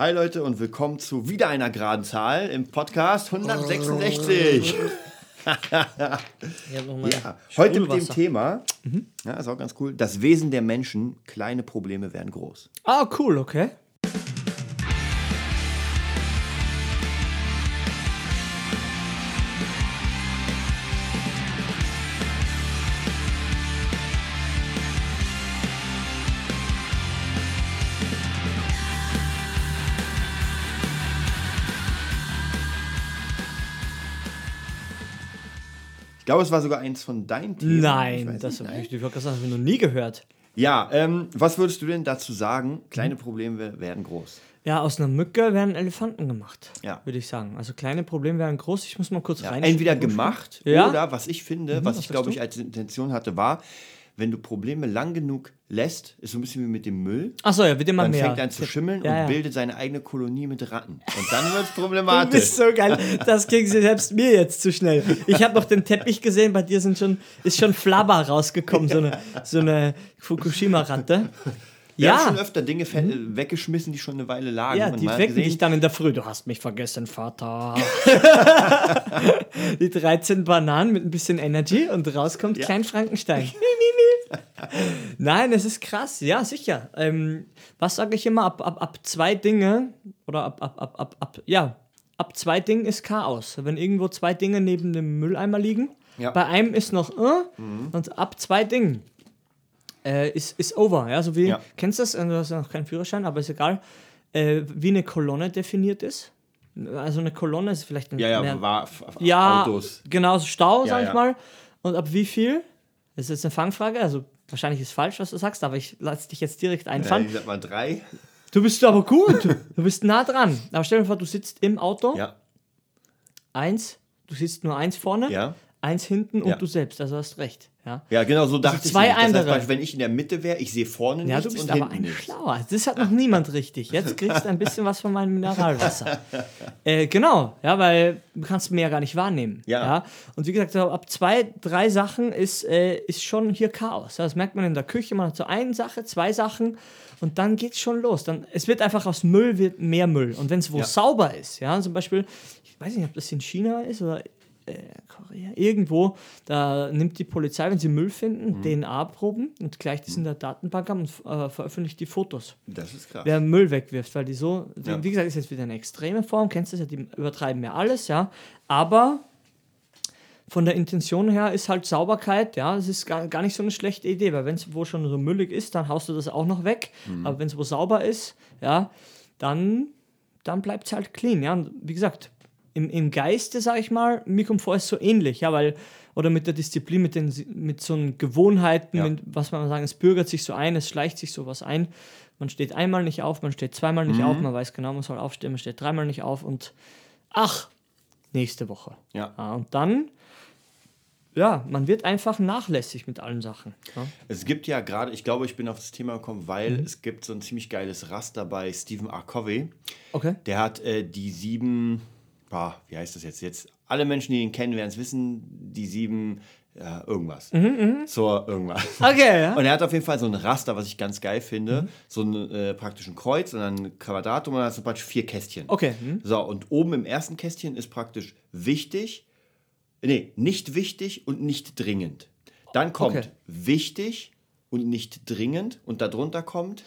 Hi Leute und willkommen zu wieder einer geraden Zahl im Podcast 166. Ich hab noch mal ja, heute mit dem. Thema, ja, ist auch ganz cool, das Wesen der Menschen, kleine Probleme werden groß. Ah, cool, okay. Glaube, es war sogar eins von deinen Themen. Ich Nein, das habe ich, ich ich noch nie gehört. Ja, ähm, was würdest du denn dazu sagen? Kleine. Probleme werden groß. Ja, aus einer Mücke werden Elefanten gemacht. Ja. Würde ich sagen. Also kleine Probleme werden groß. Ich muss mal kurz Ja, rein. entweder gemacht Ja. oder, was ich finde, was Mhm, was ich sagst glaube ich als Intention hatte, war, wenn du Probleme lang genug lässt, ist so ein bisschen wie mit dem Müll, Achso, ja, wird immer dann mehr. fängt er an zu schimmeln Ja, und ja. bildet seine eigene Kolonie mit Ratten. Und dann wird es Du problematisch. bist so geil. Das ging sie selbst mir jetzt zu schnell. Ich habe noch den Teppich gesehen, bei dir sind schon, ist schon Flabber rausgekommen, so eine, so eine Fukushima-Ratte. Wir haben Ja, schon öfter Dinge fe- äh, weggeschmissen, die schon eine Weile lagen. ja, die wecken gesehen, dich dann in der Früh. Du hast mich vergessen, Vater. die 13 Bananen mit ein bisschen Energy und rauskommt Klein Frankenstein. Nein, es ist krass. Ja, sicher. Ähm, was sage ich immer? Ab, ab, ab zwei Dinge oder ab, ab, ab, ab, ab, ja, ab zwei Dingen ist Chaos. Wenn irgendwo zwei Dinge neben dem Mülleimer liegen, Ja. bei einem ist noch äh, und ab zwei Dingen äh, ist, ist over. Ja, so wie, Ja. kennst du das? Du hast ja noch keinen Führerschein, aber ist egal. Äh, wie eine Kolonne definiert ist. Also eine Kolonne ist vielleicht ein Ja, ja, mehr, war ja, Autos. genau, so Stau, Ja, sag ja. ich mal. Und ab wie viel? Das ist jetzt eine Fangfrage, also wahrscheinlich ist falsch, was du sagst, aber ich lasse dich jetzt direkt Ja, einfahren. ich sag mal drei. Du bist aber gut, du bist nah dran. Aber stell dir vor, du sitzt im Auto, Ja, eins, du sitzt nur eins vorne, ja. Eins hinten und Ja. du selbst, also hast recht. Ja, Ja, genau so dachte ich. zwei nämlich. Das heißt, andere. wenn ich in der Mitte wäre, ich sehe vorne ja nichts du bist und aber hinten ein. Schlauer. Das hat noch niemand richtig. Jetzt kriegst du ein bisschen was von meinem Mineralwasser. äh, genau, ja, weil du kannst mehr gar nicht wahrnehmen. Ja. Und wie gesagt, ab zwei, drei Sachen ist, äh, ist schon hier Chaos. Ja, das merkt man in der Küche. Man hat so eine Sache, zwei Sachen und dann geht's schon los. Dann, es wird einfach aus Müll wird mehr Müll. Und wenn es wo Ja. sauber ist, ja, zum Beispiel, ich weiß nicht, ob das in China ist oder Korea, irgendwo, da nimmt die Polizei, wenn sie Müll finden, Mhm. DNA-Proben und gleicht das in der Datenbank ab und äh, veröffentlicht die Fotos Das ist krass. wer Müll wegwirft, weil die so, Ja. wie gesagt, ist jetzt wieder eine extreme Form, kennst du das ja, die übertreiben ja alles, ja, aber von der Intention her ist halt Sauberkeit, ja, es ist gar, gar nicht so eine schlechte Idee, weil wenn es wo schon so müllig ist, dann haust du das auch noch weg, Mhm. aber wenn es wo sauber ist, ja, dann, dann bleibt es halt clean, ja, und wie gesagt, im, im Geiste, sag ich mal, mir kommt vor, ist so ähnlich, ja, weil, oder mit der Disziplin, mit, den, mit so Gewohnheiten, Ja. mit, was man sagen, es bürgert sich so ein, es schleicht sich sowas ein. Man steht einmal nicht auf, man steht zweimal nicht auf, man weiß genau, man soll aufstehen, man steht dreimal nicht auf und ach, nächste Woche. Ja. Ah, und dann, ja, man wird einfach nachlässig mit allen Sachen. Ja. Es gibt ja gerade, ich glaube, ich bin auf das Thema gekommen, weil Mhm. es gibt so ein ziemlich geiles Raster bei Stephen R. Covey. Okay. Der hat äh, die sieben, wie heißt das jetzt? Jetzt alle Menschen, die ihn kennen, werden es wissen, die sieben ja, irgendwas. Zur irgendwas. Okay, ja. Und er hat auf jeden Fall so ein Raster, was ich ganz geil finde. So ein äh, praktischen Kreuz und dann ein Quadratum und dann hast du praktisch vier Kästchen. Okay. Hm. So, und oben im ersten Kästchen ist praktisch wichtig, nee, nicht wichtig und nicht dringend. Dann kommt Okay. wichtig und nicht dringend und darunter kommt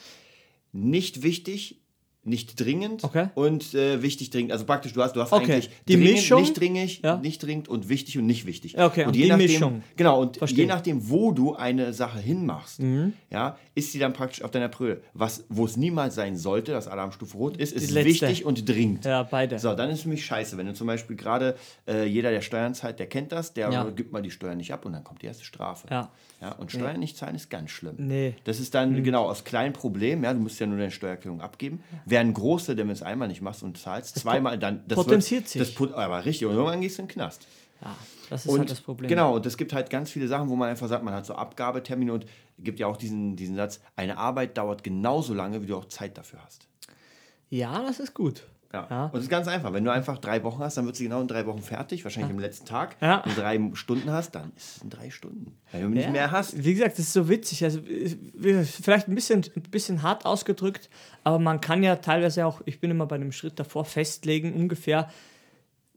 nicht wichtig, nicht dringend Okay. und äh, wichtig dringend. Also praktisch, du hast, du hast Okay. eigentlich Die dringend, Mischung? nicht dringend, Ja. nicht dringend und wichtig und nicht wichtig. Ja, okay, und je die nachdem, Mischung. Genau, und Verstehe. je nachdem, wo du eine Sache hinmachst, Mhm. ja, ist sie dann praktisch auf deiner Brille. Was, wo es niemals sein sollte, dass Alarmstufe rot ist, ist wichtig und dringend. Ja, beide. So, dann ist es für mich scheiße. Wenn du zum Beispiel gerade, äh, jeder, der Steuern zahlt, der kennt das, der Ja. gibt mal die Steuern nicht ab und dann kommt die erste Strafe. Ja. Ja, und Steuern nicht zahlen ist ganz schlimm. Nee. Mhm. Das ist dann genau aus kleinen Problemen, ja, du musst ja nur deine Steuererklärung abgeben. Wären große, denn wenn du es einmal nicht machst und zahlst, zweimal, dann das potenziert wird, sich. Das put, aber richtig, und irgendwann gehst du in den Knast. Ja, das ist Und halt das Problem. Genau, und es gibt halt ganz viele Sachen, wo man einfach sagt, man hat so Abgabetermine und gibt ja auch diesen, diesen Satz, eine Arbeit dauert genauso lange, wie du auch Zeit dafür hast. Ja, das ist gut. Ja. Ja. Und es ist ganz einfach. Wenn du einfach drei Wochen hast, dann wird sie genau in drei Wochen fertig. Wahrscheinlich am letzten Tag. Ja. Wenn du drei Stunden hast, dann ist es in drei Stunden. Wenn du nicht Ja, mehr hast. Wie gesagt, das ist so witzig. Also äh, vielleicht ein bisschen, ein bisschen hart ausgedrückt, aber man kann ja teilweise auch, ich bin immer bei einem Schritt davor, festlegen, ungefähr,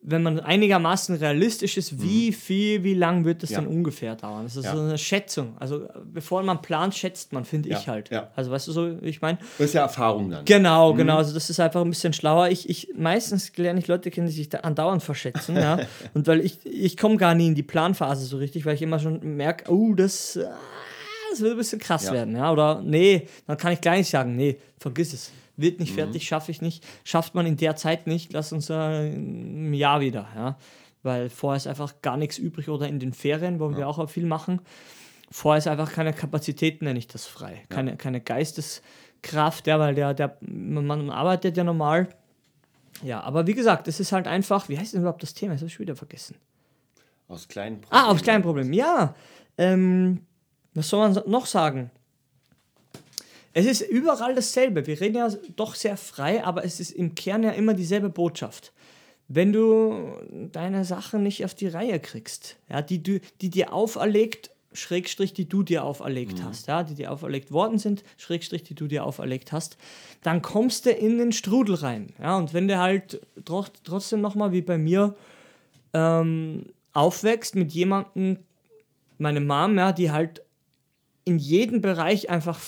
wenn man einigermaßen realistisch ist, wie viel, wie lang wird das Mhm. Ja. denn ungefähr dauern? Das ist Ja. so eine Schätzung. Also bevor man plant, schätzt man, finde Ja, ich halt. ja. Also weißt du so, ich meine, Das ist ja Erfahrung dann. Genau, Mhm. genau. Also das ist einfach ein bisschen schlauer. Ich, ich meistens lerne ich Leute kennen, die sich da andauernd verschätzen, ja. Und weil ich, ich komme gar nie in die Planphase so richtig, weil ich immer schon merke, oh, das, ah, das wird ein bisschen krass werden, ja. Oder nee, dann kann ich gleich sagen, nee, vergiss es. Wird Mhm. nicht fertig, schaffe ich nicht. Schafft man in der Zeit nicht, lass uns äh, im Jahr wieder, ja. Weil vorher ist einfach gar nichts übrig oder in den Ferien, wo wir auch viel machen. Vorher ist einfach keine Kapazität, nenne ich das frei. Keine, keine Geisteskraft, ja, weil der, der, man arbeitet ja normal. Ja, aber wie gesagt, es ist halt einfach, wie heißt denn überhaupt das Thema? Das habe ich schon wieder vergessen. Aus kleinen Ah, aufs kleine Problem. Ja, ähm, was soll man noch sagen? Es ist überall dasselbe. Wir reden ja doch sehr frei, aber es ist im Kern ja immer dieselbe Botschaft. Wenn du deine Sachen nicht auf die Reihe kriegst, ja, die, du, die dir auferlegt, Schrägstrich, die du dir auferlegt hast, ja, die dir auferlegt worden sind, Schrägstrich, die du dir auferlegt hast, dann kommst du in den Strudel rein. Ja, und wenn du halt tro trotzdem nochmal wie bei mir ähm, aufwächst mit jemandem, meine Mom, ja, die halt in jedem Bereich einfach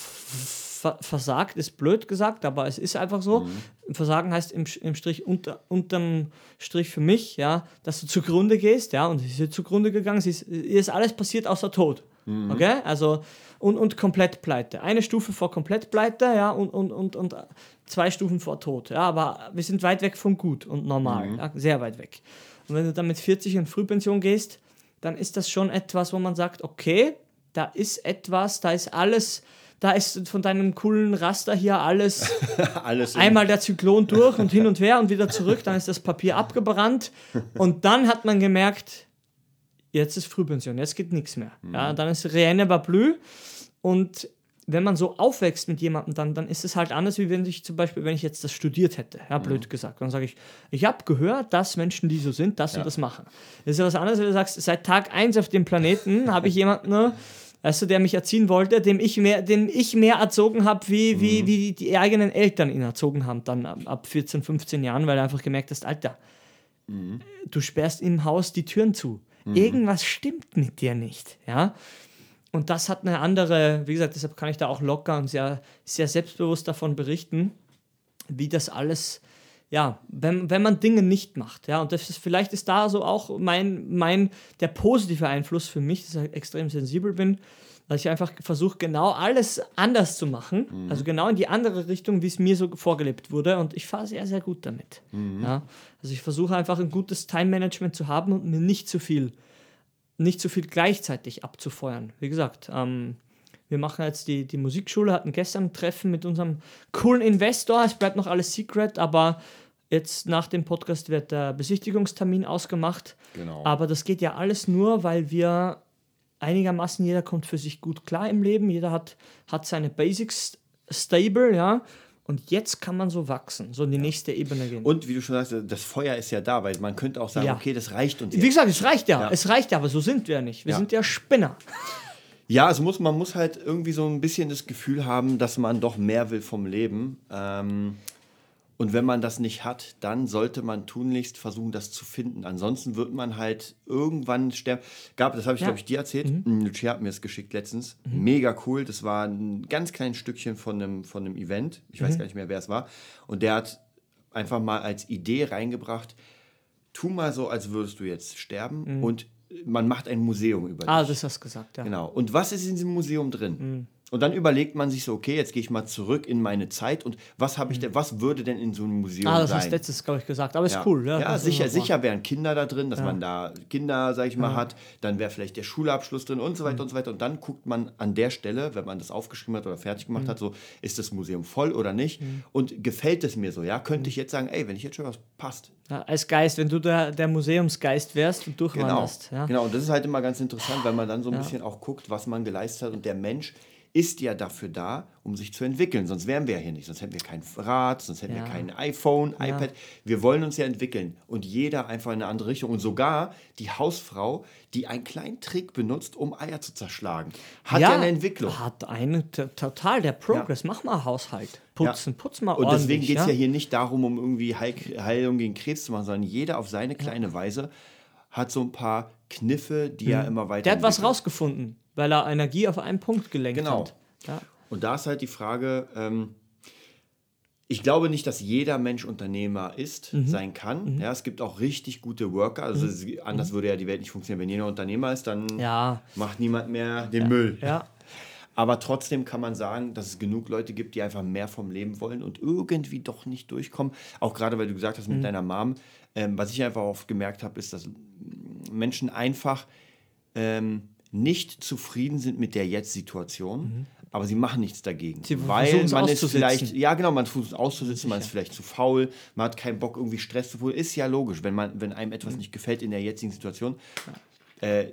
versagt, ist blöd gesagt, aber es ist einfach so. Versagen heißt im, im Strich unter, unterm Strich für mich, ja, dass du zugrunde gehst, ja, und sie ist zugrunde gegangen, sie ist, ist alles passiert außer Tod. Okay? Also, und, und komplett pleite. Eine Stufe vor komplett pleite, ja, und, und, und, und zwei Stufen vor Tod. Ja, aber wir sind weit weg von gut und normal, ja, sehr weit weg. Und wenn du dann mit 40 in Frühpension gehst, dann ist das schon etwas, wo man sagt, okay, da ist etwas, da ist alles, da ist von deinem coolen Raster hier alles Alles in- einmal der Zyklon durch und hin und her und wieder zurück, dann ist das Papier abgebrannt und dann hat man gemerkt, jetzt ist Frühpension, jetzt geht nichts mehr. Ja, dann ist Rien bleu und wenn man so aufwächst mit jemandem, dann, dann ist es halt anders, wie wenn ich zum Beispiel, wenn ich jetzt das studiert hätte, ja, blöd gesagt. Dann sage ich, ich habe gehört, dass Menschen, die so sind, das und das machen. Das ist ja was anderes, wenn du sagst, seit Tag 1 auf dem Planeten habe ich jemanden, ne, weißt du, der mich erziehen wollte, dem ich mehr, dem ich mehr erzogen habe, wie, wie, wie die, eigenen Eltern ihn erzogen haben, dann ab, ab 14, 15 Jahren, weil er einfach gemerkt hast, Alter, du sperrst im Haus die Türen zu. Irgendwas stimmt mit dir nicht, ja. Und das hat eine andere, wie gesagt, deshalb kann ich da auch locker und sehr, sehr selbstbewusst davon berichten, wie das alles, ja, wenn, wenn man Dinge nicht macht, ja, und das ist, vielleicht ist da so auch mein, mein, der positive Einfluss für mich, dass ich extrem sensibel bin, weil ich einfach versuche, genau alles anders zu machen, also genau in die andere Richtung, wie es mir so vorgelebt wurde und ich fahre sehr, sehr gut damit. Ja. Also ich versuche einfach ein gutes Time-Management zu haben und mir nicht zu viel nicht so viel gleichzeitig abzufeuern. Wie gesagt, ähm, wir machen jetzt die, die Musikschule, hatten gestern ein Treffen mit unserem coolen Investor. Es bleibt noch alles secret, aber jetzt nach dem Podcast wird der Besichtigungstermin ausgemacht. Genau. Aber das geht ja alles nur, weil wir einigermaßen, jeder kommt für sich gut klar im Leben, jeder hat, hat seine Basics stable, ja. Und jetzt kann man so wachsen, so in die nächste Ebene gehen. Und wie du schon sagst, das Feuer ist ja da, weil man könnte auch sagen, Ja. okay, das reicht uns Wie jetzt. gesagt, es reicht ja, Ja. es reicht ja, aber so sind wir ja nicht. Wir Ja. sind ja Spinner. Ja, es muss, man muss halt irgendwie so ein bisschen das Gefühl haben, dass man doch mehr will vom Leben. Ähm, und wenn man das nicht hat, dann sollte man tunlichst versuchen, das zu finden. Ansonsten wird man halt irgendwann sterben. Gab, das habe ich, Ja. glaube ich, dir erzählt. Mhm. Lucia hat mir das geschickt letztens. Mega cool. Das war ein ganz kleines Stückchen von einem, von einem Event. Ich weiß gar nicht mehr, wer es war. Und der hat einfach mal als Idee reingebracht, tu mal so, als würdest du jetzt sterben und man macht ein Museum über dich. Ah, das hast du gesagt, ja. Genau. Und was ist in diesem Museum drin? Mhm. Und dann überlegt man sich so, okay, jetzt gehe ich mal zurück in meine Zeit und was habe ich Mhm. denn, was würde denn in so einem Museum Ah, das sein? hast letztes, glaube ich, gesagt. Aber ist ja. cool. Ja, Ja, sicher, sicher wären Kinder da drin, dass man da Kinder, sag ich mal, hat. Dann wäre vielleicht der Schulabschluss drin und so Mhm. weiter und so weiter. Und dann guckt man an der Stelle, wenn man das aufgeschrieben hat oder fertig gemacht Mhm. hat, so, ist das Museum voll oder nicht? Und gefällt es mir so? Ja, könnte Mhm. ich jetzt sagen, ey, wenn ich jetzt schon was passt. Ja, als Geist, wenn du der, der Museumsgeist wärst und Genau. durchwanderst. Ja. genau, und das ist halt immer ganz interessant, weil man dann so ein bisschen auch guckt, was man geleistet hat. Und der Mensch ist ja dafür da, um sich zu entwickeln. Sonst wären wir ja hier nicht. Sonst hätten wir kein Rad, sonst hätten Ja. wir kein iPhone, Ja. iPad. Wir wollen uns ja entwickeln. Und jeder einfach in eine andere Richtung. Und sogar die Hausfrau, die einen kleinen Trick benutzt, um Eier zu zerschlagen, hat ja, eine Entwicklung. Hat eine total der Progress. Mach mal Haushalt. Putzen, putz mal Und ordentlich. deswegen geht es ja? ja hier nicht darum, um irgendwie Heil Heilung gegen Krebs zu machen, sondern jeder auf seine kleine Weise hat so ein paar Kniffe, die er immer weiter. Mhm. Der hat was rausgefunden, weil er Energie auf einen Punkt gelenkt Genau. hat. Ja. Und da ist halt die Frage, ähm, ich glaube nicht, dass jeder Mensch Unternehmer ist, Mhm. sein kann. Ja, es gibt auch richtig gute Worker. Also es- anders würde ja die Welt nicht funktionieren. Wenn jeder Unternehmer ist, dann Mhm. Ja. macht niemand mehr den Müll. Ja. Aber trotzdem kann man sagen, dass es genug Leute gibt, die einfach mehr vom Leben wollen und irgendwie doch nicht durchkommen. Auch gerade, weil du gesagt hast Mhm. mit deiner Mom. Ähm, was ich einfach oft gemerkt habe, ist, dass Menschen einfach ähm, nicht zufrieden sind mit der Jetzt-Situation, aber sie machen nichts dagegen. Mhm. Sie weil man ist vielleicht, ja genau, man versucht es auszusitzen, man ist vielleicht zu faul, man hat keinen Bock, irgendwie Stress zu holen. Ist ja logisch, wenn, man, wenn einem Mhm. etwas nicht gefällt in der jetzigen Situation. Äh,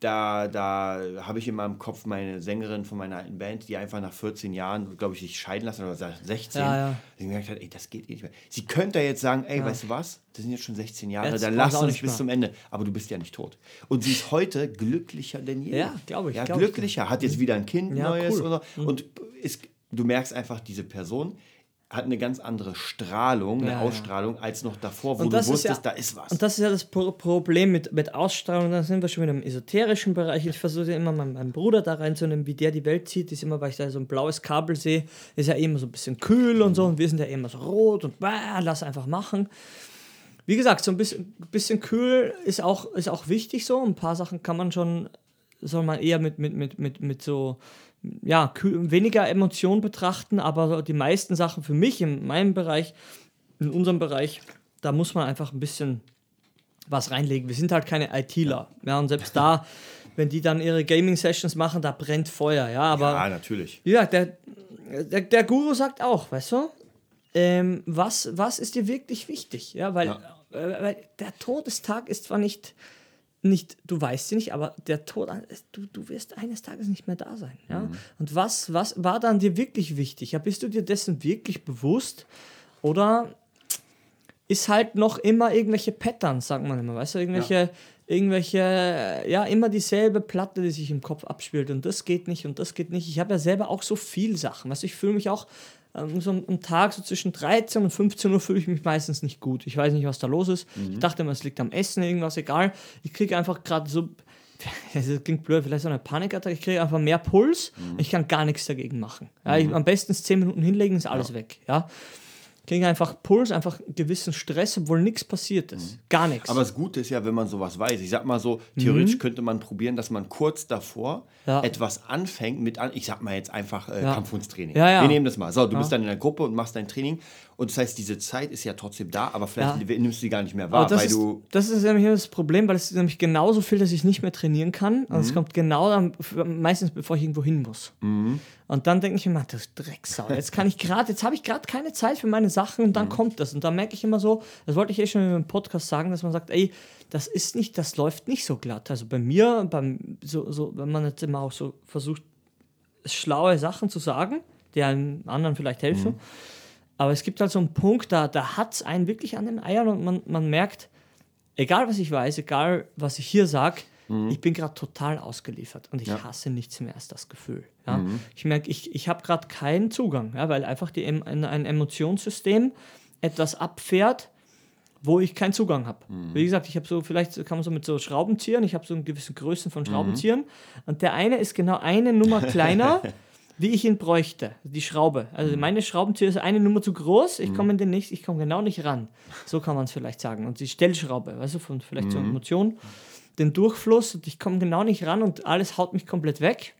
da, da habe ich in meinem Kopf meine Sängerin von meiner alten Band, die einfach nach 14 Jahren, glaube ich, sich scheiden lassen oder seit 16, Ja, ja. die gemerkt hat, ey, das geht eh nicht mehr. Sie könnte ja jetzt sagen, ey, weißt du was, das sind jetzt schon 16 Jahre, Jetzt dann lass uns nicht bis mehr. zum Ende. Aber du bist ja nicht tot. Und sie ist heute glücklicher denn je. Ja, glaube ich, Ja, glaub ich glücklicher, hat jetzt wieder ein Kind Ja, Neues cool. Mhm. oder, und ist, du merkst einfach, diese Person hat eine ganz andere Strahlung, eine Ja, ja. Ausstrahlung als noch davor, wo du wusstest, ja- da ist was. Und das ist ja das Pro Problem mit, mit Ausstrahlung. Da sind wir schon wieder im esoterischen Bereich. Ich versuche ja immer meinen, meinen Bruder da reinzunehmen, wie der die Welt sieht. Ist immer, weil ich da so ein blaues Kabel sehe, ist ja immer so ein bisschen kühl und so. Und wir sind ja immer so rot und bah, lass einfach machen. Wie gesagt, so ein bisschen, bisschen kühl ist auch, ist auch wichtig so. Ein paar Sachen kann man schon, soll man eher mit, mit, mit, mit, mit so, ja, weniger Emotionen betrachten, aber die meisten Sachen für mich in meinem Bereich, in unserem Bereich, da muss man einfach ein bisschen was reinlegen. Wir sind halt keine ITler. Ja, und selbst da, wenn die dann ihre Gaming-Sessions machen, da brennt Feuer. Ja, aber ja, natürlich. gesagt, der, der, der Guru sagt auch, weißt du, ähm, was, was ist dir wirklich wichtig? Ja, weil, Ja. Äh, weil der Todestag ist zwar nicht, nicht, du weißt sie nicht, aber der Tod, du, du wirst eines Tages nicht mehr da sein. Ja? Und was, was war dann dir wirklich wichtig? Ja, bist du dir dessen wirklich bewusst? Oder ist halt noch immer irgendwelche Patterns, sagt man immer, weißt du, irgendwelche, irgendwelche, ja, immer dieselbe Platte, die sich im Kopf abspielt und das geht nicht und das geht nicht. Ich habe ja selber auch so viel Sachen, weißt du, ich fühle mich auch ähm, so am Tag so zwischen 13 und 15 Uhr fühle ich mich meistens nicht gut. Ich weiß nicht, was da los ist. Ich dachte immer, es liegt am Essen, irgendwas, egal. Ich kriege einfach gerade so, das klingt blöd, vielleicht so eine Panikattacke, ich kriege einfach mehr Puls, ich kann gar nichts dagegen machen. Ja, ich, am besten 10 Minuten hinlegen, ist alles weg, ja kriegen einfach Puls, einfach gewissen Stress, obwohl nichts passiert ist. Gar nichts. Aber das Gute ist ja, wenn man sowas weiß. Ich sag mal so, theoretisch könnte man probieren, dass man kurz davor Mhm. Ja. etwas anfängt mit, an, ich sag mal jetzt einfach äh, Ja. Kampfkunsttraining. Ja, ja. Wir nehmen das mal. So, du bist dann in der Gruppe und machst dein Training. Und das heißt, diese Zeit ist ja trotzdem da, aber vielleicht Ja. nimmst du die gar nicht mehr wahr, das, weil ist, du. das ist nämlich das Problem, weil es ist nämlich genauso viel, dass ich nicht mehr trainieren kann. Und Mhm. es kommt genau dann, meistens bevor ich irgendwo hin muss. Mhm. Und dann denke ich immer, das Drecksau. Jetzt kann ich gerade, jetzt habe ich gerade keine Zeit für meine Sachen und dann Mhm. kommt das. Und dann merke ich immer so, das wollte ich eh schon im Podcast sagen, dass man sagt, ey, das ist nicht, das läuft nicht so glatt. Also bei mir, beim, so, so, wenn man jetzt immer auch so versucht, schlaue Sachen zu sagen, die einem anderen vielleicht helfen. Mhm. Aber es gibt halt so einen Punkt, da, da hat es einen wirklich an den Eiern und man, man merkt, egal was ich weiß, egal was ich hier sage, ich bin gerade total ausgeliefert und ich Mhm. Ja. Mhm. hasse nichts mehr als das Gefühl. Ja? Ich merke, ich, ich habe gerade keinen Zugang, ja, weil einfach die, ein, ein Emotionssystem etwas abfährt, wo ich keinen Zugang habe. Mhm. Wie gesagt, ich habe so, vielleicht kann man so mit so Schraubenziehern, ich habe so eine gewisse Größe Mhm. von Schraubenziehern und der eine ist genau eine Nummer kleiner, wie ich ihn bräuchte, die Schraube. Also Mhm. meine Schraubenzieher ist eine Nummer zu groß, ich komme in den nicht, ich komme genau nicht ran. So kann man es vielleicht sagen. Und die Stellschraube, weißt du, von vielleicht Mhm. so Emotionen, den Durchfluss und ich komme genau nicht ran und alles haut mich komplett weg.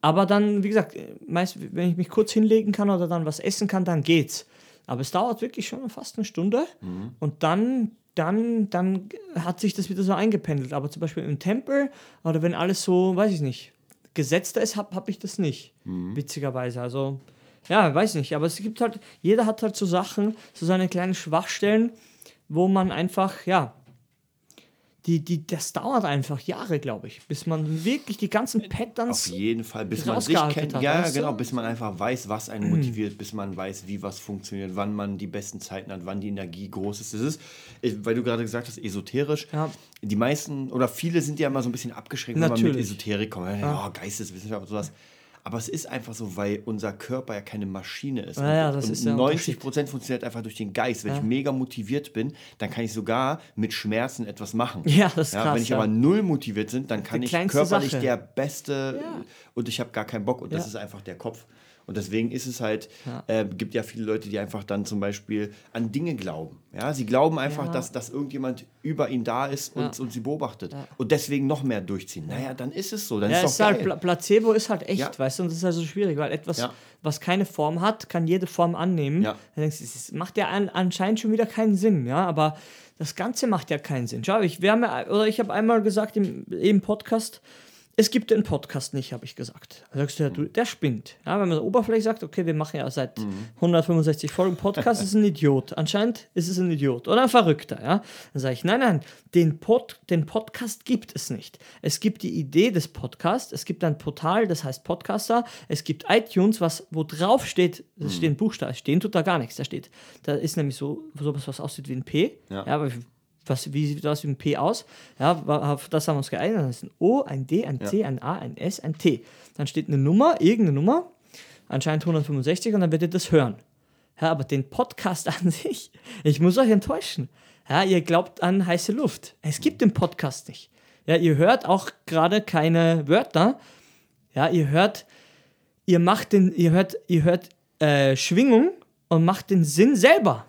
Aber dann, wie gesagt, meist, wenn ich mich kurz hinlegen kann oder dann was essen kann, dann geht's. Aber es dauert wirklich schon fast eine Stunde und dann, dann, dann hat sich das wieder so eingependelt. Aber zum Beispiel im Tempel oder wenn alles so, weiß ich nicht, gesetzter ist, habe hab ich das nicht. Witzigerweise. Also, ja, weiß nicht. Aber es gibt halt, jeder hat halt so Sachen, so seine kleinen Schwachstellen, wo man einfach, ja, die, die, das dauert einfach Jahre, glaube ich, bis man wirklich die ganzen Patterns. Auf jeden Fall, bis man sich kennt. Hat, ja, genau, bis man einfach weiß, was einen motiviert, bis man weiß, wie was funktioniert, wann man die besten Zeiten hat, wann die Energie groß ist. Das ist, weil du gerade gesagt hast, esoterisch. Ja. Die meisten oder viele sind ja immer so ein bisschen abgeschränkt, Natürlich. wenn man mit Esoterik kommt. Ja. Oh, Geisteswissenschaft und sowas. Aber es ist einfach so, weil unser Körper ja keine Maschine ist. Ja, ja, das und ist 90 Prozent funktioniert einfach durch den Geist. Wenn ja. ich mega motiviert bin, dann kann ich sogar mit Schmerzen etwas machen. Ja, das ist krass. Wenn ich aber null motiviert bin, dann kann ich körperlich Sache. der Beste und ich habe gar keinen Bock. Und das ist einfach der Kopf. Und deswegen ist es halt, ja. Äh, gibt ja viele Leute, die einfach dann zum Beispiel an Dinge glauben. Ja, sie glauben einfach, ja. dass, dass irgendjemand über ihn da ist und, ja. und sie beobachtet. Und deswegen noch mehr durchziehen. Naja, dann ist es so. Dann ja, ist es halt, Pla Placebo ist halt echt, weißt du, und das ist also schwierig, weil etwas, was keine Form hat, kann jede Form annehmen. Ja. Dann denkst du, es macht ja an, anscheinend schon wieder keinen Sinn, ja, aber das Ganze macht ja keinen Sinn. Schau, ich, wir haben ja, oder ich habe einmal gesagt im, im Podcast, es gibt den Podcast nicht, habe ich gesagt. Da sagst du, ja, du, der spinnt. Ja, wenn man so oberflächlich sagt, okay, wir machen ja seit mhm. 165 Folgen Podcast, ist ein Idiot. Anscheinend ist es ein Idiot oder ein Verrückter. Ja? Dann sage ich, nein, nein, den, Pod, den Podcast gibt es nicht. Es gibt die Idee des Podcasts, es gibt ein Portal, das heißt Podcaster, es gibt iTunes, was, wo drauf steht, es mhm. stehen Buchstaben, stehen tut da gar nichts, da steht, da ist nämlich so sowas, was aussieht wie ein P. Ja. ja aber was, wie sieht das ein P aus? Ja, auf das haben wir uns geeinigt. Das ist ein O, ein D, ein C, ja. ein A, ein S, ein T. Dann steht eine Nummer, irgendeine Nummer, anscheinend 165, und dann werdet ihr das hören. Ja, aber den Podcast an sich, ich muss euch enttäuschen. Ja, ihr glaubt an heiße Luft. Es gibt den Podcast nicht. Ja, ihr hört auch gerade keine Wörter. Ja, ihr hört, ihr macht den, ihr hört, ihr hört äh, Schwingung und macht den Sinn selber.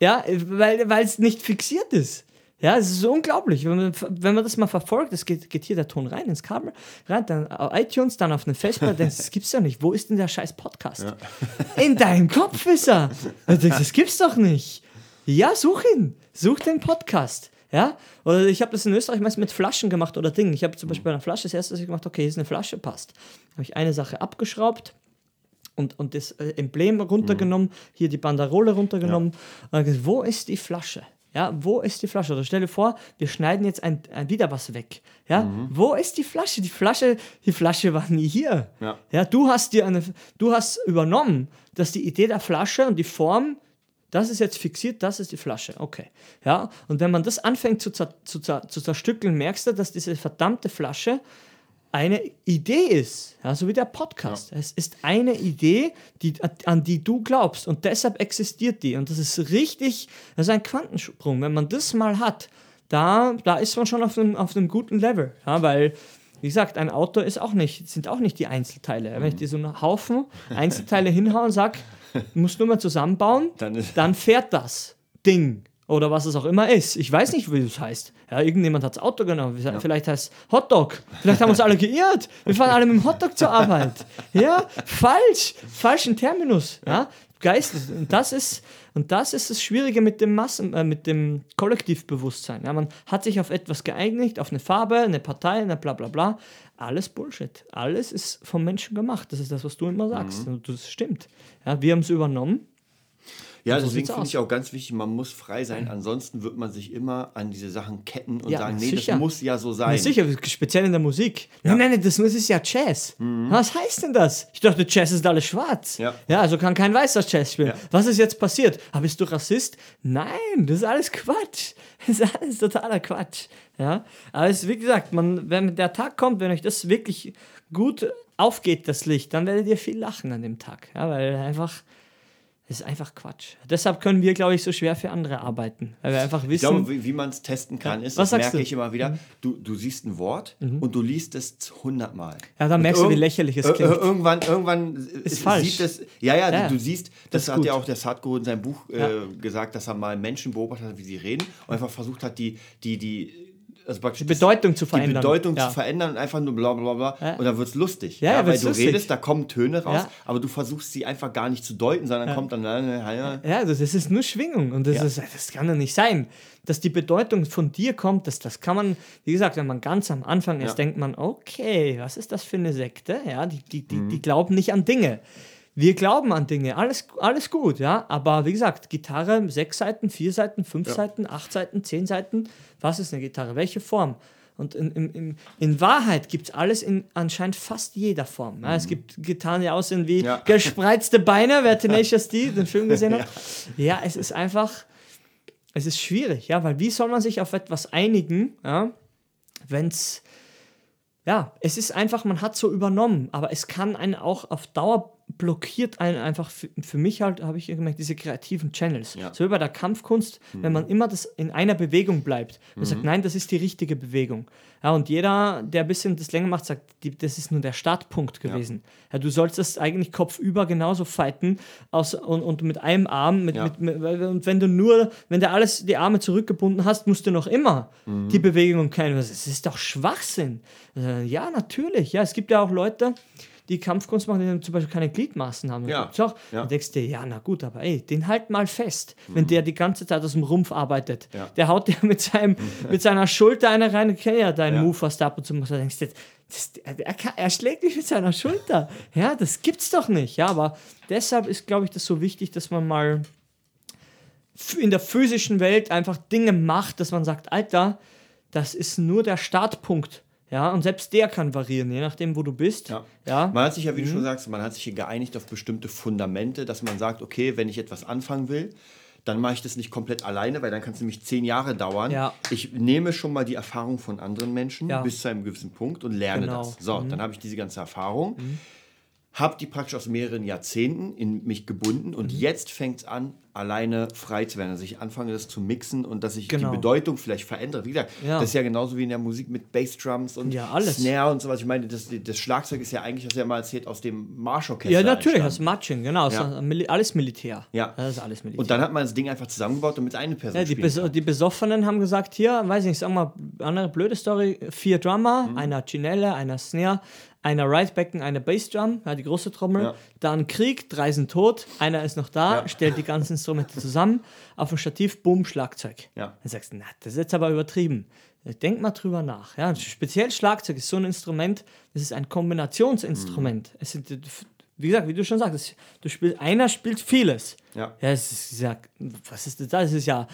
Ja, weil es nicht fixiert ist. Ja, es ist so unglaublich. Wenn man, wenn man das mal verfolgt, es geht, geht hier der Ton rein ins Kabel, rein, dann auf iTunes, dann auf eine Festplatte, das gibt's doch nicht. Wo ist denn der scheiß Podcast? Ja. In deinem Kopf ist er. Das gibt's doch nicht. Ja, such ihn. Such den Podcast. Ja? Oder ich habe das in Österreich meist mit Flaschen gemacht oder Dingen. Ich habe zum Beispiel bei einer Flasche das erste, was ich gemacht okay, hier ist eine Flasche, passt. Habe ich eine Sache abgeschraubt, und, und das äh, Emblem runtergenommen, mhm. hier die Banderole runtergenommen. Ja. Gesagt, wo ist die Flasche? Ja, wo ist die Flasche? Oder stell dir vor, wir schneiden jetzt ein, ein wieder was weg. Ja, mhm. wo ist die Flasche? Die Flasche, die Flasche war nie hier. Ja. ja, du hast dir eine, du hast übernommen, dass die Idee der Flasche und die Form, das ist jetzt fixiert, das ist die Flasche. Okay. Ja, und wenn man das anfängt zu, zu, zer, zu zerstückeln, merkst du, dass diese verdammte Flasche eine Idee ist, ja, so wie der Podcast. Ja. Es ist eine Idee, die, an die du glaubst und deshalb existiert die. Und das ist richtig, das ist ein Quantensprung. Wenn man das mal hat, da, da ist man schon auf einem, auf einem guten Level. Ja, weil, wie gesagt, ein Auto ist auch nicht, sind auch nicht die Einzelteile. Wenn ich dir so einen Haufen Einzelteile hinhaue und sage, musst nur mal zusammenbauen, dann, dann fährt das Ding oder was es auch immer ist. Ich weiß nicht, wie es heißt. Ja, irgendjemand hat das Auto genommen. Ja. Vielleicht heißt es Hotdog. Vielleicht haben wir uns alle geirrt. Wir fahren alle mit dem Hotdog zur Arbeit. Ja, falsch. Falschen Terminus. Ja, Geist. Und das ist, und das ist das Schwierige mit dem Massen, äh, mit dem Kollektivbewusstsein. Ja, man hat sich auf etwas geeinigt, auf eine Farbe, eine Partei, eine bla bla bla. Alles Bullshit. Alles ist vom Menschen gemacht. Das ist das, was du immer sagst. Mhm. Und das stimmt. Ja, wir haben es übernommen ja, so deswegen finde ich auch ganz wichtig, man muss frei sein. Ansonsten wird man sich immer an diese Sachen ketten und ja, sagen, nee, sicher. das muss ja so sein. Ja, sicher, speziell in der Musik. Ja. Nein, nein, das ist ja Jazz. Mhm. Was heißt denn das? Ich dachte, Jazz ist alles schwarz. Ja, also kann kein Weißer Jazz spielen. Was ist jetzt passiert? Aber bist du Rassist? Nein, das ist alles Quatsch. Das ist alles totaler Quatsch. Ja, aber es ist, wie gesagt, man, wenn der Tag kommt, wenn euch das wirklich gut aufgeht, das Licht, dann werdet ihr viel lachen an dem Tag. Ja, weil einfach das ist einfach Quatsch. Deshalb können wir, glaube ich, so schwer für andere arbeiten. Weil wir einfach wissen. Ich glaube, wie, wie man es testen kann, ist, Was das merke du? ich immer wieder. Mhm. Du, du siehst ein Wort mhm. und du liest es hundertmal. Ja, dann merkst du, wie lächerlich es klingt. Irgendwann, irgendwann ist falsch. Es, ja, ja, ja, du, siehst, das, das hat ja auch der Sadhguru in seinem Buch äh, ja. gesagt, dass er mal Menschen beobachtet hat, wie sie reden und einfach versucht hat, die, die, die also die Bedeutung zu verändern. Die Bedeutung ja. zu verändern und einfach nur bla bla bla. Ja. Und dann wird es lustig. Ja, ja weil du lustig. redest, da kommen Töne raus, aber du versuchst sie einfach gar nicht zu deuten, sondern kommt dann. Ja, ja, das ist nur Schwingung. Und das, ist, das kann doch nicht sein. Dass die Bedeutung von dir kommt, das, das kann man, wie gesagt, wenn man ganz am Anfang ist, denkt man, okay, was ist das für eine Sekte? Ja, die, die, die, mhm. die glauben nicht an Dinge wir glauben an Dinge, alles, alles gut, ja. Aber wie gesagt, Gitarre, sechs Seiten, vier Seiten, fünf Ja. Seiten, acht Seiten, zehn Seiten. Was ist eine Gitarre? Welche Form? Und in, in, in, in Wahrheit gibt es alles in anscheinend fast jeder Form. Ja, es gibt Gitarren, die aussehen wie Mhm. Ja. gespreizte Beine, wer Tenacious D den Film gesehen hat. Ja, es ist einfach, es ist schwierig, ja, weil wie soll man sich auf etwas einigen, ja, wenn es, ja, es ist einfach, man hat so übernommen, aber es kann einen auch auf Dauer blockiert einen einfach für, für mich halt, habe ich gemerkt, diese kreativen Channels. Ja. So wie bei der Kampfkunst, wenn man immer das in einer Bewegung bleibt und sagt, nein, das ist die richtige Bewegung. Ja, und jeder, der ein bisschen das länger macht, sagt, die, das ist nur der Startpunkt gewesen. Ja. du sollst das eigentlich kopfüber genauso fighten aus, und, und mit einem Arm, mit, Ja. mit, mit, und wenn du nur, wenn du alles, die Arme zurückgebunden hast, musst du noch immer die Bewegung kennen. Das ist doch Schwachsinn. Äh, Ja, natürlich. Ja, es gibt ja auch Leute, die Kampfkunst machen, die dann zum Beispiel keine Gliedmaßen haben. Ja. Auch, Ja. Dann denkst du dir, ja, na gut, aber ey, den halt mal fest. Wenn der die ganze Zeit aus dem Rumpf arbeitet, Ja. der haut dir mit, seinem, mit seiner Schulter eine rein. Kenne ja deinen Ja. Move, was du ab und zu machst. Da denkst du, das, er, kann, er schlägt dich mit seiner Schulter. Ja, das gibt's doch nicht. Ja, aber deshalb ist, glaube ich, das so wichtig, dass man mal in der physischen Welt einfach Dinge macht, dass man sagt, Alter, das ist nur der Startpunkt. Ja, und selbst der kann variieren, je nachdem, wo du bist. Ja. ja. Man hat sich ja, wie du schon sagst, man hat sich hier geeinigt auf bestimmte Fundamente, dass man sagt, okay, wenn ich etwas anfangen will, dann mache ich das nicht komplett alleine, weil dann kann es nämlich zehn Jahre dauern. Ja. Ich nehme schon mal die Erfahrung von anderen Menschen Ja. bis zu einem gewissen Punkt und lerne Genau. das. So, dann habe ich diese ganze Erfahrung, habe die praktisch aus mehreren Jahrzehnten in mich gebunden und Mhm. jetzt fängt es an, alleine frei zu werden. Also ich anfange das zu mixen und dass sich Genau. die Bedeutung vielleicht verändert. Wie gesagt, Ja. das ist ja genauso wie in der Musik mit Bassdrums und Ja, alles. Snare und sowas. Ich meine, das, das Schlagzeug ist ja eigentlich, hast du ja mal erzählt, aus dem Marschorchester. Ja, natürlich, das entstanden. Matching, genau. Ja. Alles Militär. Ja. Das ist alles Militär. Und dann hat man das Ding einfach zusammengebaut, damit eine Person ja, die, Bes kann. die Besoffenen haben gesagt, hier, weiß ich nicht, sag mal, andere blöde Story, vier Drummer, Mhm. einer Chinelle, einer Snare, einer Rightbacken, eine Bassdrum, ja, die große Trommel, Ja. dann Krieg, drei sind tot, einer ist noch da, Ja. stellt die ganzen Instrumente zusammen, auf dem Stativ, bumm, Schlagzeug. Ja. Dann sagst du, na, das ist jetzt aber übertrieben. Denk mal drüber nach. Ja, speziell Schlagzeug ist so ein Instrument, das ist ein Kombinationsinstrument. Mhm. Es sind, wie gesagt, wie du schon sagst, du spielst, einer spielt vieles. Ja. Ja, es ist ja, was ist das? Das ist ja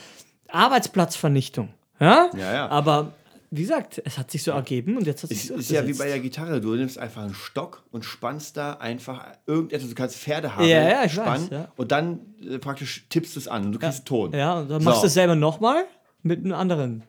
Arbeitsplatzvernichtung. Ja? Ja, ja. Aber wie gesagt, es hat sich so ergeben und jetzt hat sich Es so ist ja wie bei der Gitarre. Du nimmst einfach einen Stock und spannst da einfach irgendetwas. Du kannst Pferdehaare Ja, ja, ich spannen weiß, ja. und dann äh, praktisch tippst du es an und du kriegst Ton. Ja, und dann machst du es selber nochmal mit einem anderen.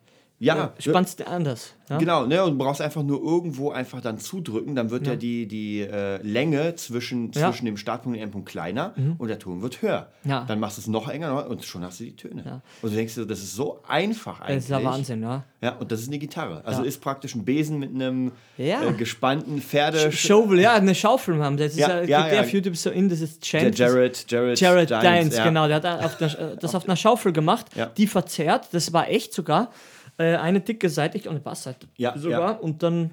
Ja, Spannst du anders. Ja? Genau, ne, und du brauchst einfach nur irgendwo einfach dann zudrücken, dann wird ja, die, die äh, Länge zwischen, Ja. Mhm. zwischen dem Startpunkt und dem Endpunkt kleiner und der Ton wird höher. Ja. Dann machst du es noch enger und schon hast du die Töne. Ja. Und du denkst dir, das ist so einfach eigentlich. Das ist ja Wahnsinn, ja. Ja, und das ist eine Gitarre. Also Ja. ist praktisch ein Besen mit einem Ja. äh, gespannten Pferde... Shovel, ja, eine Schaufel haben sie. Das ist Ja, ja, ja, der ja. auf YouTube so in, das ist der Chant. Jared, Jared, Jared Dines, Dines, ja. genau. Der hat auf der, das auf einer Schaufel gemacht, Ja. die verzerrt. Das war echt sogar. Äh, eine dicke Seite und eine Bassseite Ja, sogar. ja. Und dann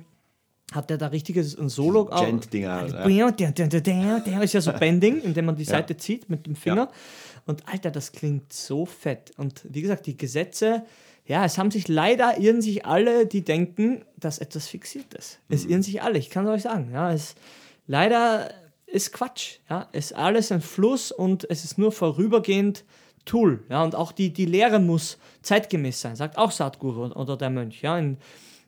hat der da richtiges ein Solo. auch- Gent-Dinger, Ja. Der ist ja so Bending, indem man die Seite zieht mit dem Finger. Und Alter, das klingt so fett. Und wie gesagt, die Gesetze, ja, es haben sich leider irren sich alle, die denken, dass etwas fixiert ist. Es Mhm. irren sich alle, ich kann es euch sagen. Ja, es, leider ist Quatsch. Ja, es ist alles ein Fluss und es ist nur vorübergehend Tool. Ja, und auch die, die Lehre muss zeitgemäß sein, sagt auch Sadhguru oder der Mönch. Ja, in,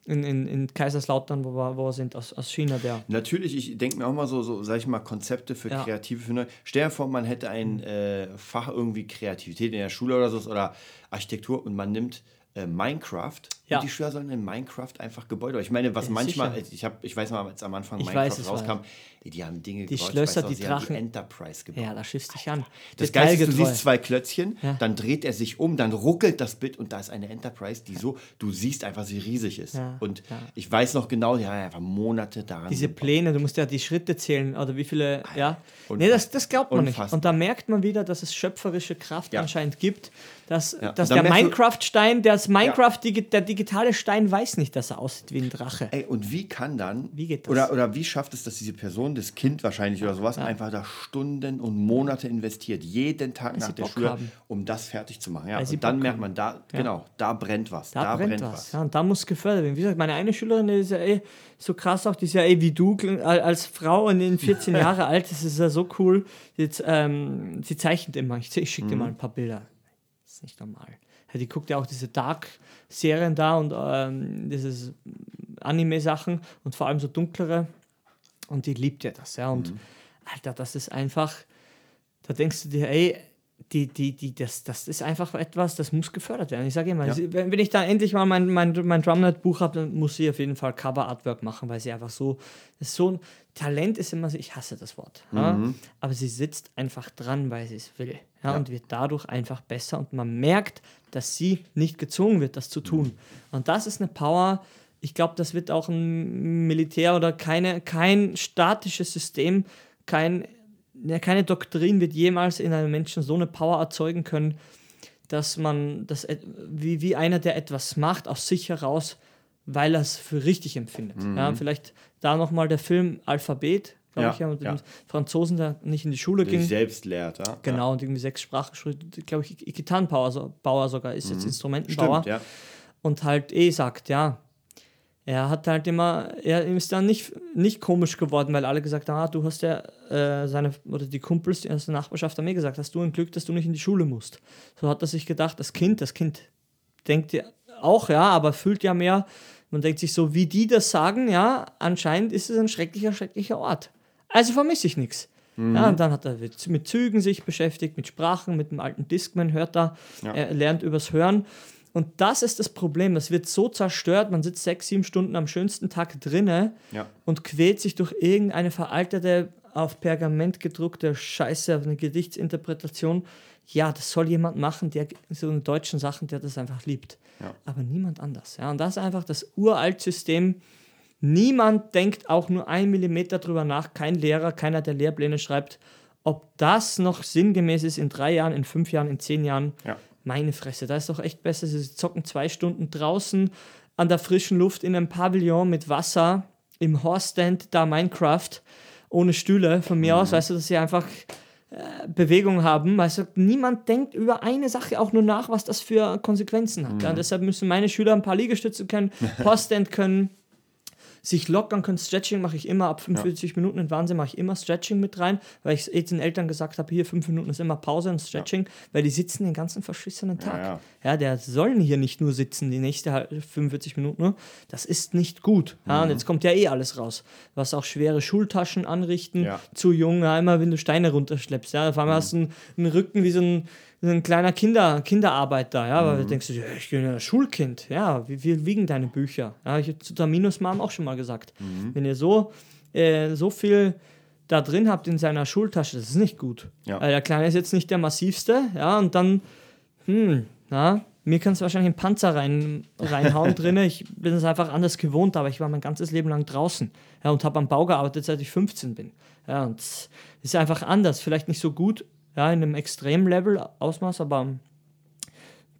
in, in, in Kaiserslautern, wo wir, wo wir sind, aus, aus China, der. Natürlich, ich denke mir auch mal so, so sag ich mal, Konzepte für Ja. Kreative. Für Stell dir vor, man hätte ein äh, Fach irgendwie Kreativität in der Schule oder so oder Architektur und man nimmt äh, Minecraft Ja. und die Schüler sollen in Minecraft einfach Gebäude. Ich meine, was Ja, manchmal, sicher. ich, hab, ich weiß mal, als am Anfang Ich Minecraft weiß, rauskam, ey, die haben Dinge Die gebaut. ich Schlösser, die noch, Drachen. Die Enterprise gebaut. Ja, da schiffst dich an. Das Geilste ist, du siehst zwei Klötzchen, Ja. dann dreht er sich um, dann ruckelt das Bild und da ist eine Enterprise, die so, du siehst einfach, sie riesig ist. Und ich weiß noch genau, die haben einfach Monate daran Diese gebaut. Pläne, du musst ja die Schritte zählen oder wie viele, ja. Unfassbar. Nee, das, das glaubt man nicht. Und da merkt man wieder, dass es schöpferische Kraft anscheinend gibt, dass, dass der Minecraft-Stein, der, Minecraft, der digitale Stein weiß nicht, dass er aussieht wie ein Drache. Ey, und wie kann dann, Wie geht das? Oder, oder wie schafft es, dass diese Person, das Kind wahrscheinlich oder sowas, einfach da Stunden und Monate investiert, jeden Tag nach sie der Bock Schule, haben. um das fertig zu machen. Ja, Weil und dann Bock merkt man, da, genau, da brennt was. Da, brennt, was. Ja, und da muss gefördert werden. Wie gesagt, meine eine Schülerin, ist ja eh so krass auch, die ist ja eh wie du als Frau und in 14 Jahre alt, das ist ja so cool. Jetzt, ähm, sie zeichnet immer. Ich, ich schicke dir mal ein paar Bilder. Das ist nicht normal. Die guckt ja auch diese Dark-Serien da und ähm, dieses Anime-Sachen und vor allem so dunklere. Und die liebt ja das, ja. Und Alter, das ist einfach, da denkst du dir, ey, die, die, die, das, das ist einfach etwas, das muss gefördert werden. Ich sage immer, Ja. wenn, ich da endlich mal mein, mein, mein Drumnet-Buch habe, dann muss sie auf jeden Fall Cover-Artwork machen, weil sie einfach so, ist so ein Talent ist immer so, ich hasse das Wort, ja? aber sie sitzt einfach dran, weil sie es will ja? Ja. und wird dadurch einfach besser und man merkt, dass sie nicht gezwungen wird, das zu tun. Und das ist eine Power, ich glaube, das wird auch ein Militär oder keine, kein statisches System, kein, keine Doktrin wird jemals in einem Menschen so eine Power erzeugen können, dass man das wie, wie einer, der etwas macht, aus sich heraus, weil er es für richtig empfindet. Ja, vielleicht da nochmal der Film Alphabet, glaube Ja, ich, ja, mit dem ja. Franzosen, der nicht in die Schule ging. selbst lehrt. Ja? Genau, und irgendwie sechs Sprachen, glaube ich, Gitarrenbauer so, Bauer sogar ist jetzt Instrumentenbauer Mhm. Stimmt, ja. und halt eh sagt, ja, er hat halt immer, er ist dann nicht, nicht komisch geworden, weil alle gesagt haben, ah, du hast ja äh, seine, oder die Kumpels die aus der Nachbarschaft haben mir gesagt, hast du ein Glück, dass du nicht in die Schule musst. So hat er sich gedacht, das Kind, das Kind denkt ja auch, ja, aber fühlt ja mehr, man denkt sich so, wie die das sagen, ja, anscheinend ist es ein schrecklicher, schrecklicher Ort. Also vermisse ich nichts. Ja, und dann hat er mit mit Zügen sich beschäftigt, mit Sprachen, mit dem alten Discman hört er, Ja. er lernt übers Hören. Und das ist das Problem. Es wird so zerstört, man sitzt sechs, sieben Stunden am schönsten Tag drinne Ja. und quält sich durch irgendeine veraltete, auf Pergament gedruckte Scheiße, eine Gedichtsinterpretation. Ja, das soll jemand machen, der so in deutschen Sachen, der das einfach liebt. Ja. Aber niemand anders. Ja, und das ist einfach das Uraltsystem. Niemand denkt auch nur ein Millimeter drüber nach, kein Lehrer, keiner, der Lehrpläne schreibt, ob das noch sinngemäß ist in drei Jahren, in fünf Jahren, in zehn Jahren. Ja. Meine Fresse, da ist doch echt besser. Sie zocken zwei Stunden draußen an der frischen Luft in einem Pavillon mit Wasser, im Horsestand, da Minecraft, ohne Stühle von mir aus, weißt du, dass sie einfach äh, Bewegung haben. Weißt du, niemand denkt über eine Sache auch nur nach, was das für Konsequenzen hat. Ja, deshalb müssen meine Schüler ein paar Liegestütze können, Horsestand können, sich lockern können. Stretching mache ich immer ab 45 Minuten in Wahnsinn mache ich immer Stretching mit rein, weil ich eh den Eltern gesagt habe, hier fünf Minuten ist immer Pause und Stretching, weil die sitzen den ganzen verschissenen Tag. ja. Ja, der sollen hier nicht nur sitzen, die nächste halb- 45 Minuten nur. Das ist nicht gut. Ja, und jetzt kommt ja eh alles raus. Was auch schwere Schultaschen anrichten, Ja. zu jung, ja, immer wenn du Steine runterschleppst. Ja, auf einmal hast du einen, einen Rücken wie so ein, ein kleiner Kinder, Kinderarbeiter. Ja, weil du denkst, du, ja, ich bin ja Schulkind. Ja, wie viel wiegen deine Bücher? Ja, ich habe zu Taminus Mom auch schon mal gesagt. Wenn ihr so, äh, so viel da drin habt in seiner Schultasche, das ist nicht gut. Ja. Weil der Kleine ist jetzt nicht der massivste, ja, und dann, hm, na, mir kann es wahrscheinlich einen Panzer rein, reinhauen drinne. Ich bin es einfach anders gewohnt, aber ich war mein ganzes Leben lang draußen ja, und habe am Bau gearbeitet, seit ich 15 bin. Ja, und es ist einfach anders. Vielleicht nicht so gut, ja, in einem Extremlevel-Ausmaß, aber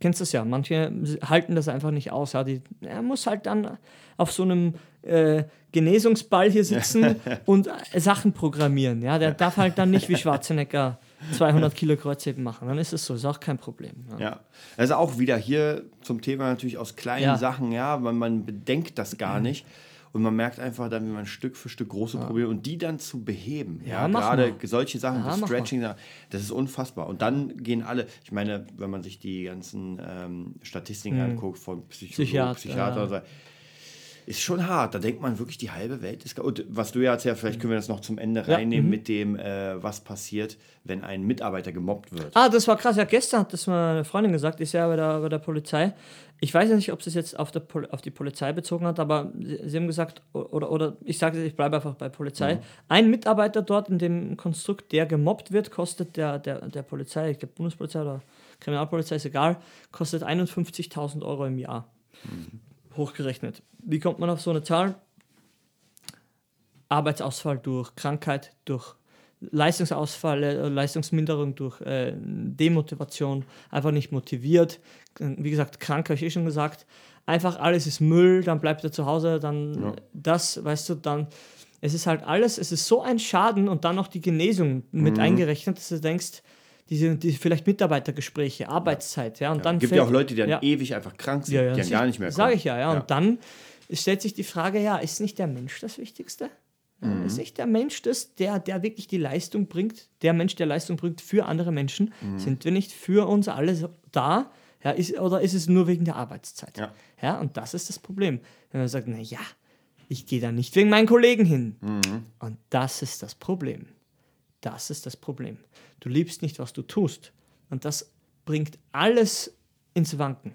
kennst es ja, manche halten das einfach nicht aus. Ja, die, er muss halt dann auf so einem äh, Genesungsball hier sitzen und äh, Sachen programmieren. Ja, der darf halt dann nicht wie Schwarzenegger 200 Kilo Kreuzheben machen. Dann ist es so, ist auch kein Problem. Ja. Ja, also auch wieder hier zum Thema natürlich aus kleinen Ja. Sachen, ja, man, man bedenkt das gar nicht und man merkt einfach dann, wie man Stück für Stück große Probleme und die dann zu beheben. Ja, Ja, gerade mal. solche Sachen, Ja, das. Stretching, das ist unfassbar. Und dann gehen alle, ich meine, wenn man sich die ganzen ähm, Statistiken anguckt von Psychologen, Hm. Psychiater, Psychiater, ja. und so, ist schon hart. Da denkt man wirklich, die halbe Welt ist. Und was du ja erzählt, vielleicht können wir das noch zum Ende Ja, reinnehmen mhm. mit dem, äh, was passiert, wenn ein Mitarbeiter gemobbt wird. Ah, das war krass. Ja, gestern hat das meine Freundin gesagt, ist ja bei der, bei der Polizei. Ich weiß ja nicht, ob sie es jetzt auf, der auf die Polizei bezogen hat, aber sie, sie haben gesagt, oder, oder ich sage, ich bleibe einfach bei Polizei. Ein Mitarbeiter dort in dem Konstrukt, der gemobbt wird, kostet der, der, der Polizei, ich glaube Bundespolizei oder Kriminalpolizei, ist egal, kostet 51.000 Euro im Jahr. Hochgerechnet. Wie kommt man auf so eine Zahl? Arbeitsausfall durch Krankheit, durch Leistungsausfall, äh, Leistungsminderung durch äh, Demotivation, einfach nicht motiviert. Wie gesagt, krank habe ich eh schon gesagt. Einfach alles ist Müll, dann bleibt er zu Hause, dann ja. das, weißt du, dann. Es ist halt alles, es ist so ein Schaden und dann noch die Genesung mit mhm. eingerechnet, dass du denkst, diese, die vielleicht Mitarbeitergespräche, Arbeitszeit, ja, und ja. dann gibt ja auch Leute, die dann ja. ewig einfach krank sind, ja, die dann gar nicht mehr kommen. Sage ich ja, ja, und dann stellt sich die Frage, ja, ist nicht der Mensch das Wichtigste? Mhm. Ist nicht der Mensch das, der, der wirklich die Leistung bringt, der Mensch, der Leistung bringt für andere Menschen? Mhm. Sind wir nicht für uns alle da? Ja, ist, oder ist es nur wegen der Arbeitszeit? Ja. ja. Und das ist das Problem. Wenn man sagt, na ja, ich gehe da nicht wegen meinen Kollegen hin. Mhm. Und das ist das Problem. Das ist das Problem. Du liebst nicht, was du tust. Und das bringt alles ins Wanken.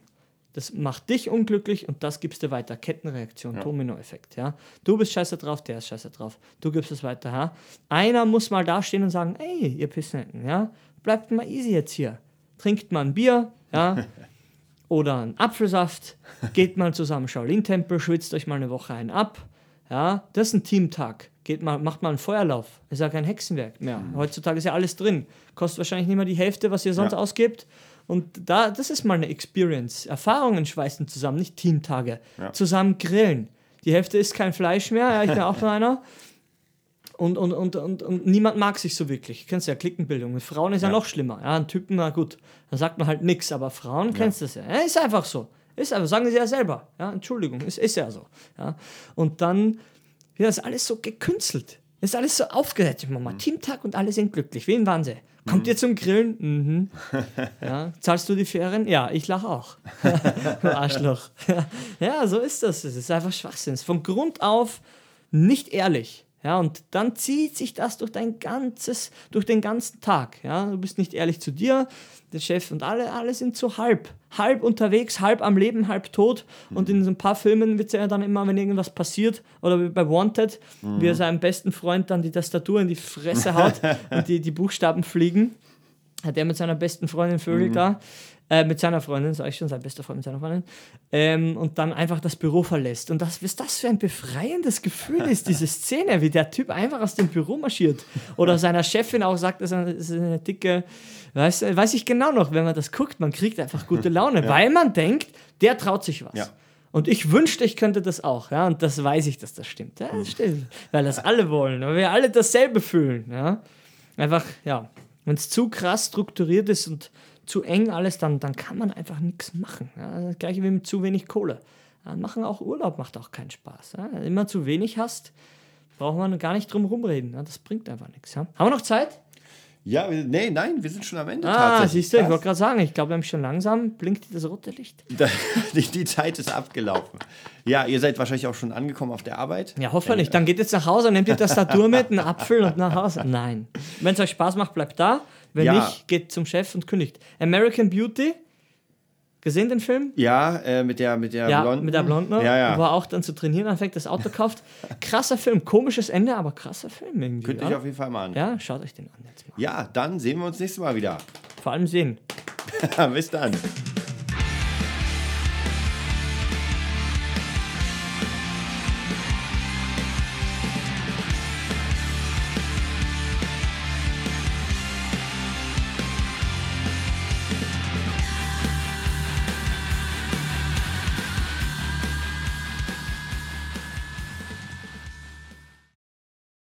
Das macht dich unglücklich und das gibst du weiter. Kettenreaktion, ja. Dominoeffekt. Ja? Du bist scheiße drauf, der ist scheiße drauf. Du gibst es weiter. Ja? Einer muss mal dastehen und sagen: Ey, ihr Pissnecken, ja? bleibt mal easy jetzt hier. Trinkt mal ein Bier ja? oder einen Apfelsaft, geht mal zusammen Shaolin-Tempel, schwitzt euch mal eine Woche ein ab. Ja? Das ist ein Teamtag. Geht mal, macht mal einen Feuerlauf. Ist ja kein Hexenwerk mehr. Mhm. Heutzutage ist ja alles drin. Kostet wahrscheinlich nicht mehr die Hälfte, was ihr sonst ja. ausgibt. Und da, das ist mal eine Experience. Erfahrungen schweißen zusammen, nicht Teamtage. Ja. Zusammen grillen. Die Hälfte ist kein Fleisch mehr, ja, ich bin auch noch einer. Und, und, und, und, und niemand mag sich so wirklich. Du kennst ja Klickenbildung. Mit Frauen ist ja, ja noch schlimmer. Ja, ein Typen, na gut, da sagt man halt nichts, aber Frauen kennst das ja. ja. Ist einfach so. Ist einfach, sagen sie ja selber. Ja, Entschuldigung, ist, ist ja so. Ja. Und dann wird das alles so gekünstelt. Ist alles so aufgesetzt. Mama, mhm. Teamtag und alle sind glücklich. Wen waren sie? Kommt mhm. ihr zum Grillen? Mhm. Ja. Zahlst du die Ferien? Ja, ich lache auch. Arschloch. ja, so ist das. Es ist einfach Schwachsinn. Es ist von Grund auf nicht ehrlich. Ja, und dann zieht sich das durch dein ganzes, durch den ganzen Tag. Ja, du bist nicht ehrlich zu dir, der Chef und alle, alle sind so halb, halb unterwegs, halb am Leben, halb tot. Mhm. Und in so ein paar Filmen wird es ja dann immer, wenn irgendwas passiert, oder wie bei Wanted, mhm. wie er seinem besten Freund dann die Tastatur in die Fresse haut und die, die Buchstaben fliegen. Hat er mit seiner besten Freundin Vögel mhm. da. Äh, mit seiner Freundin, sag ich schon, sein bester Freund mit seiner Freundin, ähm, und dann einfach das Büro verlässt. Und das, was das für ein befreiendes Gefühl ist, diese Szene, wie der Typ einfach aus dem Büro marschiert. Oder seiner Chefin auch sagt, das ist eine dicke, weiß, weiß ich genau noch, wenn man das guckt, man kriegt einfach gute Laune, ja. weil man denkt, der traut sich was. Ja. Und ich wünschte, ich könnte das auch, ja, und das weiß ich, dass das stimmt. Ja, das stimmt, weil das alle wollen, weil wir alle dasselbe fühlen, ja. Einfach, ja, wenn es zu krass strukturiert ist und zu eng alles, dann, dann kann man einfach nichts machen. Ja, das gleiche wie mit zu wenig Kohle. Ja, machen auch Urlaub macht auch keinen Spaß. Ja, immer zu wenig hast, braucht man gar nicht drum rumreden. Ja, das bringt einfach nichts. Ja. Haben wir noch Zeit? Ja, nee, nein, wir sind schon am Ende. Ah, siehst du, ich wollte gerade sagen, ich glaube, wir haben schon langsam blinkt das rote Licht. die, die Zeit ist abgelaufen. Ja, ihr seid wahrscheinlich auch schon angekommen auf der Arbeit. Ja, hoffentlich. Dann geht jetzt nach Hause, nehmt die Tastatur mit, einen Apfel und nach Hause. Nein. Wenn es euch Spaß macht, bleibt da. Wenn ja. nicht, geht zum Chef und kündigt. American Beauty. Gesehen den Film? Ja, äh, mit der mit der ja, Blonden. mit der Blonden, ja, ja. wo er auch dann zu trainieren anfängt, das Auto kauft. Krasser Film, komisches Ende, aber krasser Film irgendwie. Könnt ihr ja? auf jeden Fall mal an. Ja, schaut euch den an jetzt mal. Ja, dann sehen wir uns nächstes Mal wieder. Vor allem sehen. Bis dann.